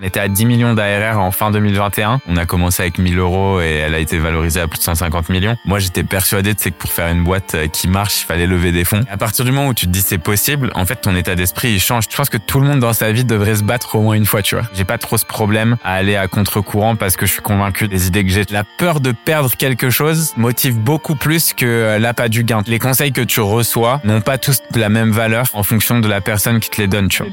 On était à 10 millions d'ARR en fin 2021. On a commencé avec 1000 euros et elle a été valorisée à plus de 150 millions. Moi, j'étais persuadé de que pour faire une boîte euh, qui marche, il fallait lever des fonds. à partir du moment où tu te dis c'est possible, en fait, ton état d'esprit, il change. Je pense que tout le monde dans sa vie devrait se battre au moins une fois, tu vois. J'ai pas trop ce problème à aller à contre-courant parce que je suis convaincu des idées que j'ai. La peur de perdre quelque chose motive beaucoup plus que euh, l'appât du gain. Les conseils que tu reçois n'ont pas tous la même valeur en fonction de la personne qui te les donne, tu vois.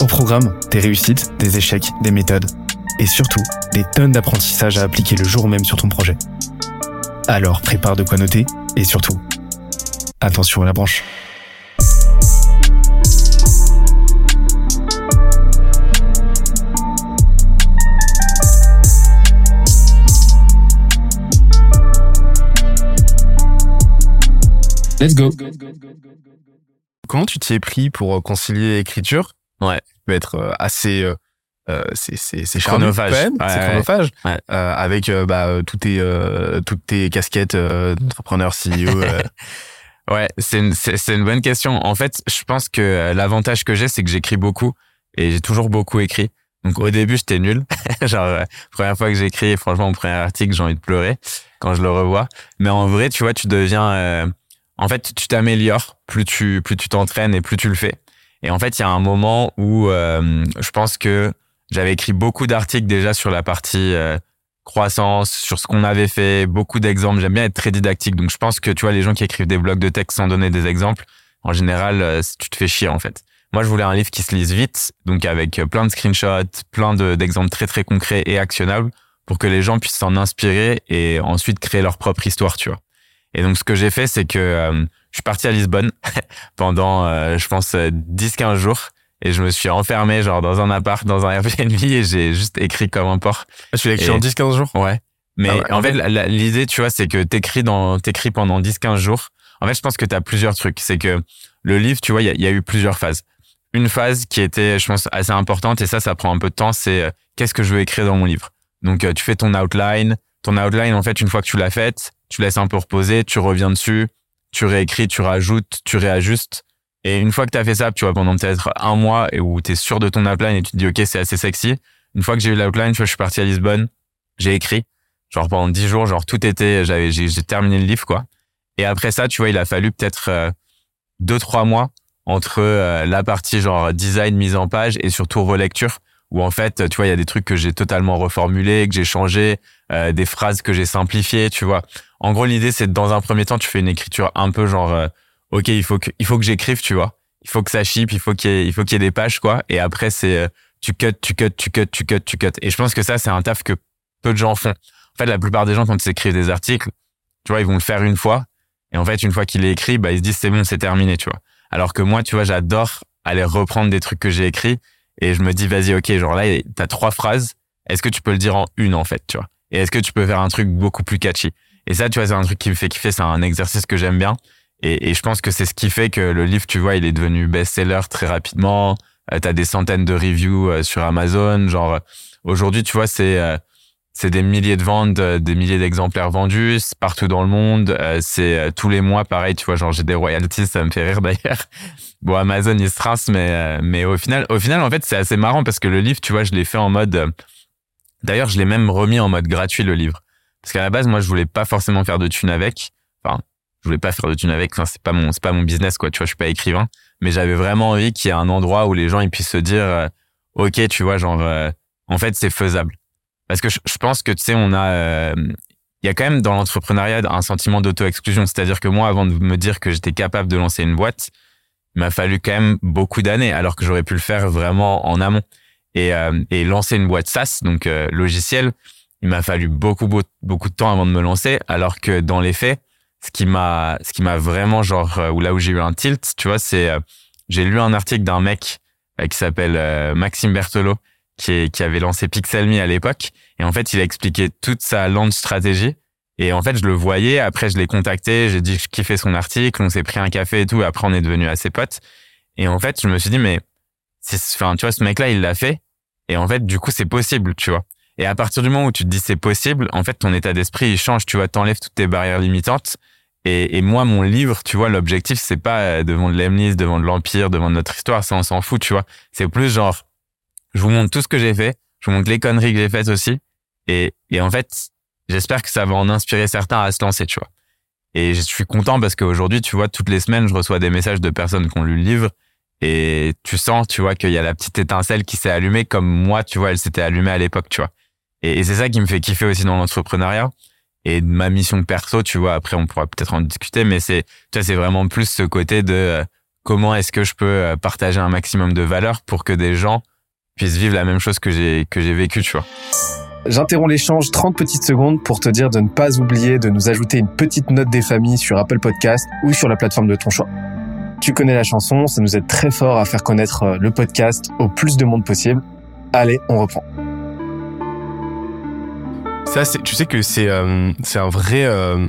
Au programme, des réussites, des échecs, des méthodes et surtout des tonnes d'apprentissages à appliquer le jour même sur ton projet. Alors prépare de quoi noter et surtout, attention à la branche. Let's go. Comment tu t'y es pris pour concilier écriture Ouais. peut être euh, assez euh, euh, c'est c'est c'est chronophage. c'est chronophage. Ouais. euh, avec euh, bah toutes tes toutes tes casquettes d'entrepreneur CEO ouais c'est une c'est c'est une bonne question. En fait je pense que l'avantage que j'ai c'est que j'écris beaucoup et j'ai toujours beaucoup écrit. Donc au début j'étais nul. Genre première fois que j'écris franchement mon premier article j'ai envie de pleurer quand je le revois. Mais en vrai tu vois tu deviens en fait tu t'améliores. Plus tu plus tu t'entraînes et plus tu le fais et en fait, il y a un moment où euh, je pense que j'avais écrit beaucoup d'articles déjà sur la partie euh, croissance, sur ce qu'on avait fait, beaucoup d'exemples. J'aime bien être très didactique. Donc je pense que tu vois, les gens qui écrivent des blogs de texte sans donner des exemples, en général, euh, tu te fais chier en fait. Moi, je voulais un livre qui se lise vite, donc avec plein de screenshots, plein d'exemples très très concrets et actionnables pour que les gens puissent s'en inspirer et ensuite créer leur propre histoire, tu vois. Et donc ce que j'ai fait, c'est que je suis parti à Lisbonne pendant, euh, je pense, 10-15 euh, jours. Et je me suis enfermé, genre, dans un appart, dans un Airbnb, et j'ai juste écrit comme un porc. Ah, tu l'as écrit en 10-15 jours? Ouais. Mais ah en fait, l'idée, tu vois, c'est que t'écris dans, t'écris pendant 10-15 jours. En fait, je pense que t'as plusieurs trucs. C'est que le livre, tu vois, il y a, y a, eu plusieurs phases. Une phase qui était, je pense, assez importante, et ça, ça prend un peu de temps, c'est euh, qu'est-ce que je veux écrire dans mon livre? Donc, tu fais ton outline. Ton outline, en fait, une fois que tu l'as faite, tu laisses un peu reposer, tu reviens dessus, tu réécris, tu rajoutes, tu réajustes. Et une fois que tu as fait ça, tu vois, pendant peut-être un mois et où tu es sûr de ton outline et tu te dis, OK, c'est assez sexy. Une fois que j'ai eu l'outline, je suis parti à Lisbonne, j'ai écrit. Genre pendant dix jours, genre tout était, j'avais, j'ai, terminé le livre, quoi. Et après ça, tu vois, il a fallu peut-être euh, deux, trois mois entre euh, la partie genre design, mise en page et surtout relecture où en fait, tu vois, il y a des trucs que j'ai totalement reformulés, que j'ai changé, euh, des phrases que j'ai simplifiées, tu vois. En gros, l'idée, c'est dans un premier temps, tu fais une écriture un peu genre, euh, ok, il faut que, il faut que j'écrive, tu vois. Il faut que ça chip, il faut qu'il y ait, il faut qu'il y ait des pages, quoi. Et après, c'est, euh, tu cut, tu cut, tu cut, tu cut, tu cut. Et je pense que ça, c'est un taf que peu de gens font. En fait, la plupart des gens, quand ils écrivent des articles, tu vois, ils vont le faire une fois. Et en fait, une fois qu'il est écrit, bah, ils se disent, c'est bon, c'est terminé, tu vois. Alors que moi, tu vois, j'adore aller reprendre des trucs que j'ai écrits et je me dis, vas-y, ok, genre là, t'as trois phrases. Est-ce que tu peux le dire en une, en fait, tu vois? Et est-ce que tu peux faire un truc beaucoup plus catchy? Et ça, tu vois, c'est un truc qui me fait kiffer. C'est un exercice que j'aime bien. Et, et, je pense que c'est ce qui fait que le livre, tu vois, il est devenu best-seller très rapidement. Euh, t'as des centaines de reviews euh, sur Amazon. Genre, aujourd'hui, tu vois, c'est, euh, c'est des milliers de ventes, euh, des milliers d'exemplaires vendus partout dans le monde. c'est tous les mois, pareil, tu vois, genre j'ai des royalties, ça me fait rire d'ailleurs. Bon, Amazon, il se rince, mais, euh, mais au final, au final, en fait, c'est assez marrant parce que le livre, tu vois, je l'ai fait en mode, euh, d'ailleurs, je l'ai même remis en mode gratuit, le livre. Parce qu'à la base, moi, je voulais pas forcément faire de thunes avec. Enfin, je voulais pas faire de thunes avec. Enfin, c'est pas mon, c'est pas mon business, quoi. Tu vois, je suis pas écrivain. Mais j'avais vraiment envie qu'il y ait un endroit où les gens, ils puissent se dire, euh, OK, tu vois, genre, en fait, c'est faisable. Parce que je, pense que, tu sais, on a, il y a quand même dans l'entrepreneuriat un sentiment d'auto-exclusion. C'est-à-dire que moi, avant de me dire que j'étais capable de lancer une boîte, il m'a fallu quand même beaucoup d'années, alors que j'aurais pu le faire vraiment en amont. Et, euh, et lancer une boîte SaaS, donc euh, logiciel, il m'a fallu beaucoup, beaucoup de temps avant de me lancer, alors que dans les faits, ce qui m'a, ce qui m'a vraiment genre, euh, ou là où j'ai eu un tilt, tu vois, c'est, j'ai lu un article d'un mec qui s'appelle Maxime Berthelot, qui, qui avait lancé Pixelme à l'époque. Et en fait, il a expliqué toute sa launch stratégie. Et en fait, je le voyais. Après, je l'ai contacté. J'ai dit que je kiffais son article. On s'est pris un café et tout. Après, on est devenus assez potes. Et en fait, je me suis dit, mais, tu vois, ce mec-là, il l'a fait. Et en fait, du coup, c'est possible, tu vois. Et à partir du moment où tu te dis c'est possible, en fait, ton état d'esprit, il change. Tu vois, t'enlèves toutes tes barrières limitantes. Et, et moi, mon livre, tu vois, l'objectif, c'est pas euh, de vendre l'Emlist, de l'Empire, de vendre notre histoire. Ça, on s'en fout, tu vois. C'est plus genre, je vous montre tout ce que j'ai fait. Je vous montre les conneries que j'ai faites aussi. Et, et en fait, j'espère que ça va en inspirer certains à se lancer, tu vois. Et je suis content parce qu'aujourd'hui, tu vois, toutes les semaines, je reçois des messages de personnes qui ont lu le livre. Et tu sens, tu vois, qu'il y a la petite étincelle qui s'est allumée comme moi, tu vois, elle s'était allumée à l'époque, tu vois. Et, c'est ça qui me fait kiffer aussi dans l'entrepreneuriat. Et ma mission perso, tu vois, après on pourra peut-être en discuter, mais c'est, tu vois, c'est vraiment plus ce côté de euh, comment est-ce que je peux euh, partager un maximum de valeur pour que des gens puissent vivre la même chose que j'ai que j'ai vécu, tu vois. J'interromps l'échange 30 petites secondes pour te dire de ne pas oublier de nous ajouter une petite note des familles sur Apple Podcast ou sur la plateforme de ton choix. Tu connais la chanson, ça nous aide très fort à faire connaître euh, le podcast au plus de monde possible. Allez, on reprend. Ça, tu sais que c'est, euh, c'est un vrai, euh,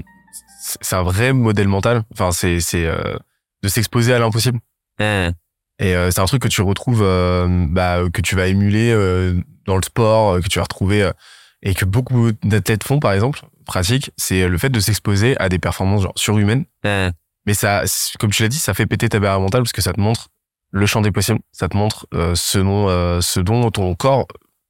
c'est un vrai modèle mental. Enfin, c'est, c'est euh, de s'exposer à l'impossible. Hein. Et euh, c'est un truc que tu retrouves, euh, bah, que tu vas émuler euh, dans le sport, que tu vas retrouver euh, et que beaucoup d'athlètes font, par exemple, pratique, c'est le fait de s'exposer à des performances genre surhumaines. Hein. Mais ça, comme tu l'as dit, ça fait péter ta barrière mentale parce que ça te montre le champ des possibles. Ça te montre euh, ce dont, euh, ce dont ton corps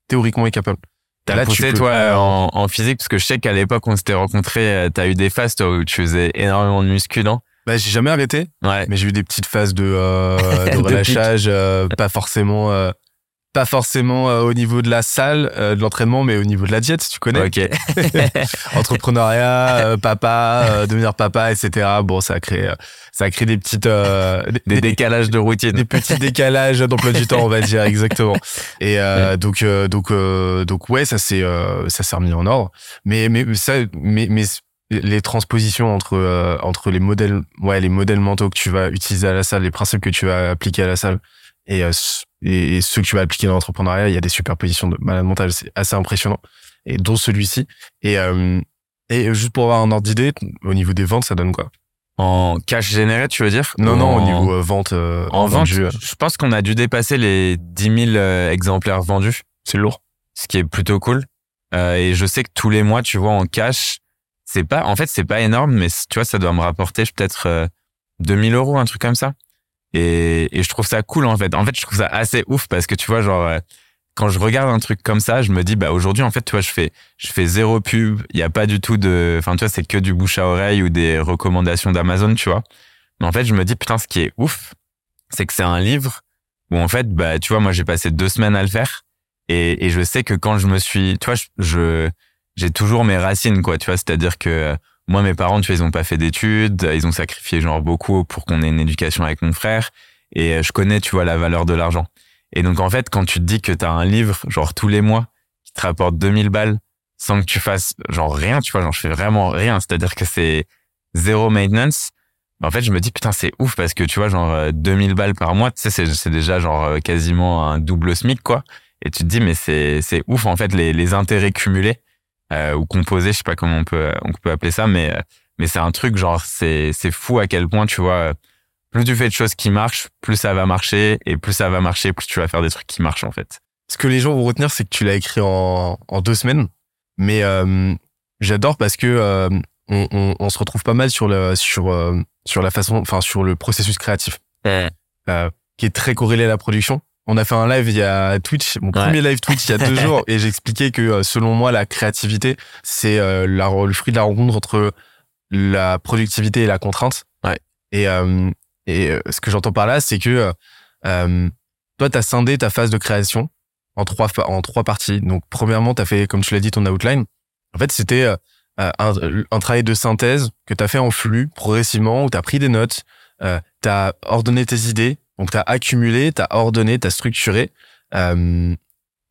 théoriquement est capable. T'as Là, tu poussé peux- toi en, en physique parce que je sais qu'à l'époque on s'était rencontrés, euh, t'as eu des phases toi où tu faisais énormément de muscu, non? Bah, j'ai jamais arrêté, Ouais. mais j'ai eu des petites phases de, euh, de De relâchage, euh, pas forcément, euh, pas forcément euh, au niveau de la salle, euh, de l'entraînement, mais au niveau de la diète, tu connais. Ok. Entrepreneuriat, euh, papa, euh, devenir papa, etc. Bon, ça a créé, euh, ça a créé des petites, euh, des, Des décalages de routine. des petits décalages d'emploi du temps, on va dire exactement. Et euh, donc, euh, donc, euh, donc, ouais, ça s'est, euh, ça s'est remis en ordre. Mais, mais ça, mais, mais les transpositions entre euh, entre les modèles, ouais, les modèles mentaux que tu vas utiliser à la salle, les principes que tu vas appliquer à la salle et euh, et, et ceux que tu vas appliquer dans l'entrepreneuriat, il y a des superpositions de malade mental, c'est assez impressionnant. Et dont celui-ci. Et euh, et juste pour avoir un ordre d'idée, au niveau des ventes, ça donne quoi? En cash généré, tu veux dire? Non, non, au niveau euh, vente. euh, En vente, euh, je pense qu'on a dû dépasser les 10 000 euh, exemplaires vendus, c'est lourd. ce qui est plutôt cool. Euh, et je sais que tous les mois, tu vois, en cash, c'est pas, en fait, c'est pas énorme, mais tu vois, ça doit me rapporter peut-être euh, 2000 euros, un truc comme ça. Et, et je trouve ça cool, en fait. En fait, je trouve ça assez ouf parce que tu vois, genre, euh, quand je regarde un truc comme ça, je me dis, bah, aujourd'hui, en fait, tu vois, je fais, je fais zéro pub. Il y a pas du tout de, enfin, tu vois, c'est que du bouche à oreille ou des recommandations d'Amazon, tu vois. Mais en fait, je me dis, putain, ce qui est ouf, c'est que c'est un livre où, en fait, bah, tu vois, moi, j'ai passé deux semaines à le faire. Et, et je sais que quand je me suis, tu vois, je, j'ai toujours mes racines, quoi, tu vois, c'est-à-dire que moi, mes parents, tu vois, ils ont pas fait d'études, ils ont sacrifié genre beaucoup pour qu'on ait une éducation avec mon frère, et euh, je connais, tu vois, la valeur de l'argent. Et donc, en fait, quand tu te dis que t'as un livre, genre tous les mois, qui te rapporte 2000 balles, sans que tu fasses genre rien, tu vois, genre je fais vraiment rien, c'est-à-dire que c'est zéro maintenance. En fait, je me dis putain, c'est ouf parce que tu vois, genre euh, 2000 balles par mois, tu sais, c'est déjà genre euh, quasiment un double SMIC quoi. Et tu te dis mais c'est c'est ouf en fait les intérêts cumulés euh, ou composés, je sais pas comment on peut on peut appeler ça, mais euh, mais c'est un truc genre c'est c'est fou à quel point tu vois. euh, Plus tu fais de choses qui marchent, plus ça va marcher, et plus ça va marcher, plus tu vas faire des trucs qui marchent en fait. Ce que les gens vont retenir, c'est que tu l'as écrit en, en deux semaines. Mais euh, j'adore parce que euh, on, on, on se retrouve pas mal sur le sur euh, sur la façon, enfin sur le processus créatif, euh, qui est très corrélé à la production. On a fait un live il y a Twitch, mon Ouais. premier live Twitch il y a deux jours, et j'expliquais que euh, selon moi la créativité c'est euh, le fruit de la rencontre entre la productivité et la contrainte. Ouais. Et euh, et euh, ce que j'entends par là, c'est que euh, toi t'as scindé ta phase de création en trois en trois parties. Donc premièrement, tu as fait comme tu l'as dit ton outline. En fait, c'était un, un travail de synthèse que tu as fait en flux progressivement où tu as pris des notes, tu as ordonné tes idées, donc tu as accumulé, tu as ordonné, tu as structuré euh,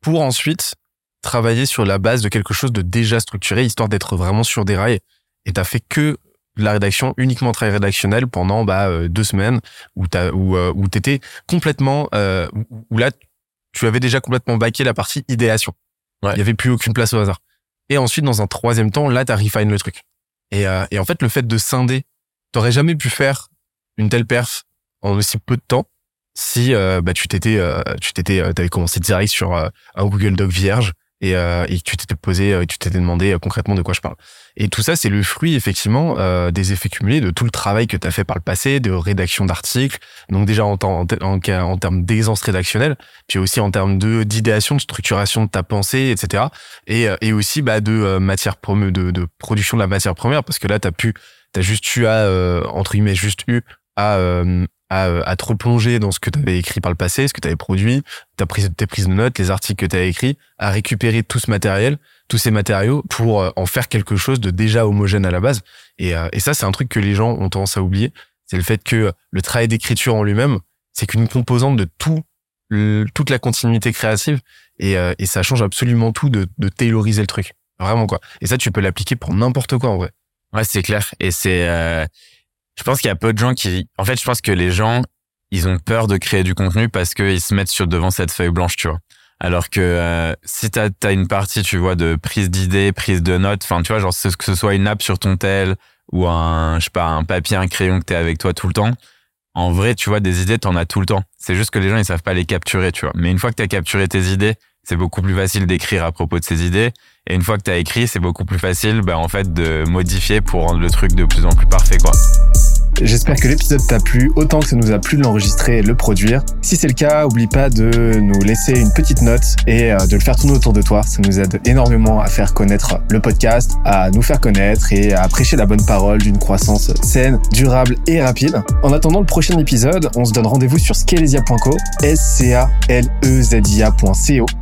pour ensuite travailler sur la base de quelque chose de déjà structuré histoire d'être vraiment sur des rails et tu fait que de la rédaction uniquement travail rédactionnel pendant bah, euh, deux semaines où t'as où, euh, où t'étais complètement euh, où, là tu avais déjà complètement baqué la partie idéation. Ouais. Il y avait plus aucune place au hasard. Et ensuite, dans un troisième temps, là, t'as refine le truc. Et, et en fait, le fait de scinder, t'aurais jamais pu faire une telle perf en aussi peu de temps si euh, bah, tu t'étais, euh, tu t'étais, euh, t'avais commencé direct sur euh, un Google Doc vierge et, euh, et tu t'étais posé, euh, tu t'étais demandé concrètement de quoi je parle. Et tout ça, c'est le fruit effectivement des effets cumulés de tout le travail que tu as fait par le passé, de rédaction d'articles. Donc déjà en, en, en, en termes d'aisance rédactionnelle, puis aussi en termes de d'idéation, de structuration de ta pensée, etc. Et, et aussi bah, de matière de, de production de la matière première, parce que là, t'as pu, t'as juste eu à entre guillemets juste eu à à, à te replonger dans ce que tu avais écrit par le passé, ce que tu avais produit, ta prise, tes prises de notes, les articles que tu as écrits, à récupérer tout ce matériel, tous ces matériaux pour euh, en faire quelque chose de déjà homogène à la base. Et, euh, et ça, c'est un truc que les gens ont tendance à oublier. C'est le fait que le travail d'écriture en lui-même, c'est qu'une composante de tout, toute la continuité créative. Et, euh, et ça change absolument tout de, de tailoriser le truc. Vraiment, quoi. Et ça, tu peux l'appliquer pour n'importe quoi, en vrai. Ouais, c'est clair. Et c'est, euh, je pense qu'il y a peu de gens qui, en fait, je pense que les gens, ils ont peur de créer du contenu parce qu'ils se mettent sur devant cette feuille blanche, tu vois. Alors que euh, si t'as as une partie, tu vois, de prise d'idées, prise de notes, enfin, tu vois, genre que ce soit une app sur ton tel ou un, je sais pas, un papier, un crayon que t'es avec toi tout le temps. En vrai, tu vois, des idées, t'en as tout le temps. C'est juste que les gens, ils savent pas les capturer, tu vois. Mais une fois que t'as capturé tes idées, c'est beaucoup plus facile d'écrire à propos de ces idées. Et une fois que t'as écrit, c'est beaucoup plus facile, bah, en fait, de modifier pour rendre le truc de plus en plus parfait, quoi. J'espère que l'épisode t'a plu autant que ça nous a plu de l'enregistrer et de le produire. Si c'est le cas, oublie pas de nous laisser une petite note et euh, de le faire tourner autour de toi. Ça nous aide énormément à faire connaître le podcast, à nous faire connaître et à prêcher la bonne parole d'une croissance saine, durable et rapide. En attendant le prochain épisode, on se donne rendez-vous sur scalezia.co, S-C-A-L-E-Z-I-A.co